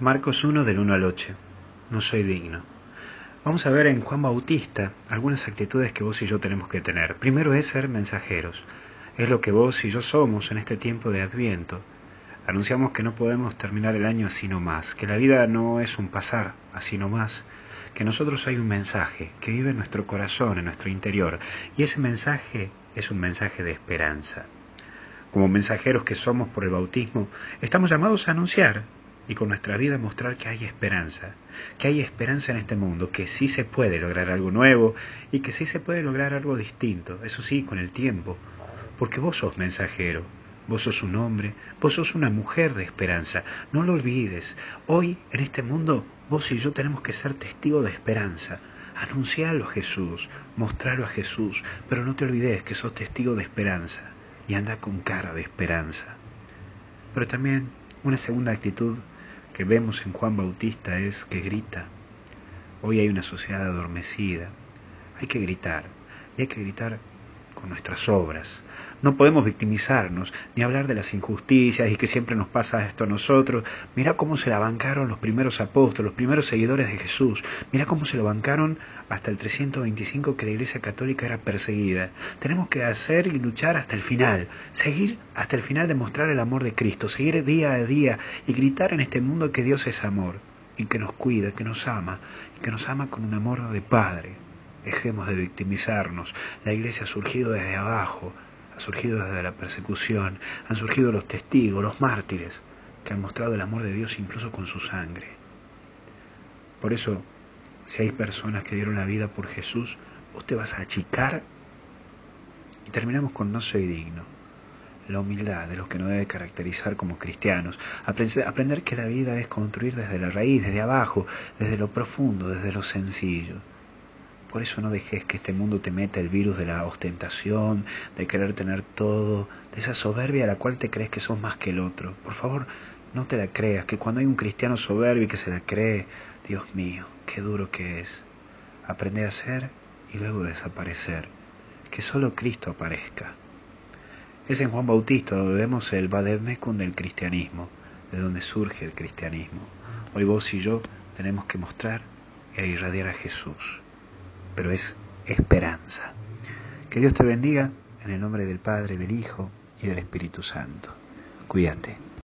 Marcos 1 del 1 al 8. No soy digno. Vamos a ver en Juan Bautista algunas actitudes que vos y yo tenemos que tener. Primero es ser mensajeros. Es lo que vos y yo somos en este tiempo de Adviento. Anunciamos que no podemos terminar el año así nomás, que la vida no es un pasar así nomás, que nosotros hay un mensaje que vive en nuestro corazón, en nuestro interior, y ese mensaje es un mensaje de esperanza. Como mensajeros que somos por el bautismo, estamos llamados a anunciar y con nuestra vida mostrar que hay esperanza, que hay esperanza en este mundo, que sí se puede lograr algo nuevo y que sí se puede lograr algo distinto, eso sí, con el tiempo, porque vos sos mensajero, vos sos un hombre, vos sos una mujer de esperanza, no lo olvides, hoy en este mundo vos y yo tenemos que ser testigos de esperanza, anunciarlo a Jesús, mostrarlo a Jesús, pero no te olvides que sos testigo de esperanza y anda con cara de esperanza. Pero también una segunda actitud que vemos en Juan Bautista es que grita. Hoy hay una sociedad adormecida. Hay que gritar. Y hay que gritar nuestras obras. No podemos victimizarnos ni hablar de las injusticias y que siempre nos pasa esto a nosotros. Mira cómo se la bancaron los primeros apóstoles, los primeros seguidores de Jesús. Mira cómo se lo bancaron hasta el 325 que la Iglesia Católica era perseguida. Tenemos que hacer y luchar hasta el final, seguir hasta el final de mostrar el amor de Cristo, seguir día a día y gritar en este mundo que Dios es amor y que nos cuida, que nos ama y que nos ama con un amor de Padre. Dejemos de victimizarnos. La iglesia ha surgido desde abajo, ha surgido desde la persecución, han surgido los testigos, los mártires, que han mostrado el amor de Dios incluso con su sangre. Por eso, si hay personas que dieron la vida por Jesús, vos te vas a achicar y terminamos con no soy digno. La humildad de los que no debe caracterizar como cristianos. Aprender que la vida es construir desde la raíz, desde abajo, desde lo profundo, desde lo sencillo. Por eso no dejes que este mundo te meta el virus de la ostentación, de querer tener todo, de esa soberbia a la cual te crees que sos más que el otro. Por favor, no te la creas, que cuando hay un cristiano soberbio y que se la cree, Dios mío, qué duro que es. Aprende a ser y luego desaparecer. Que solo Cristo aparezca. Es en Juan Bautista donde vemos el Bademecum del cristianismo, de donde surge el cristianismo. Hoy vos y yo tenemos que mostrar e irradiar a Jesús pero es esperanza. Que Dios te bendiga en el nombre del Padre, del Hijo y del Espíritu Santo. Cuídate.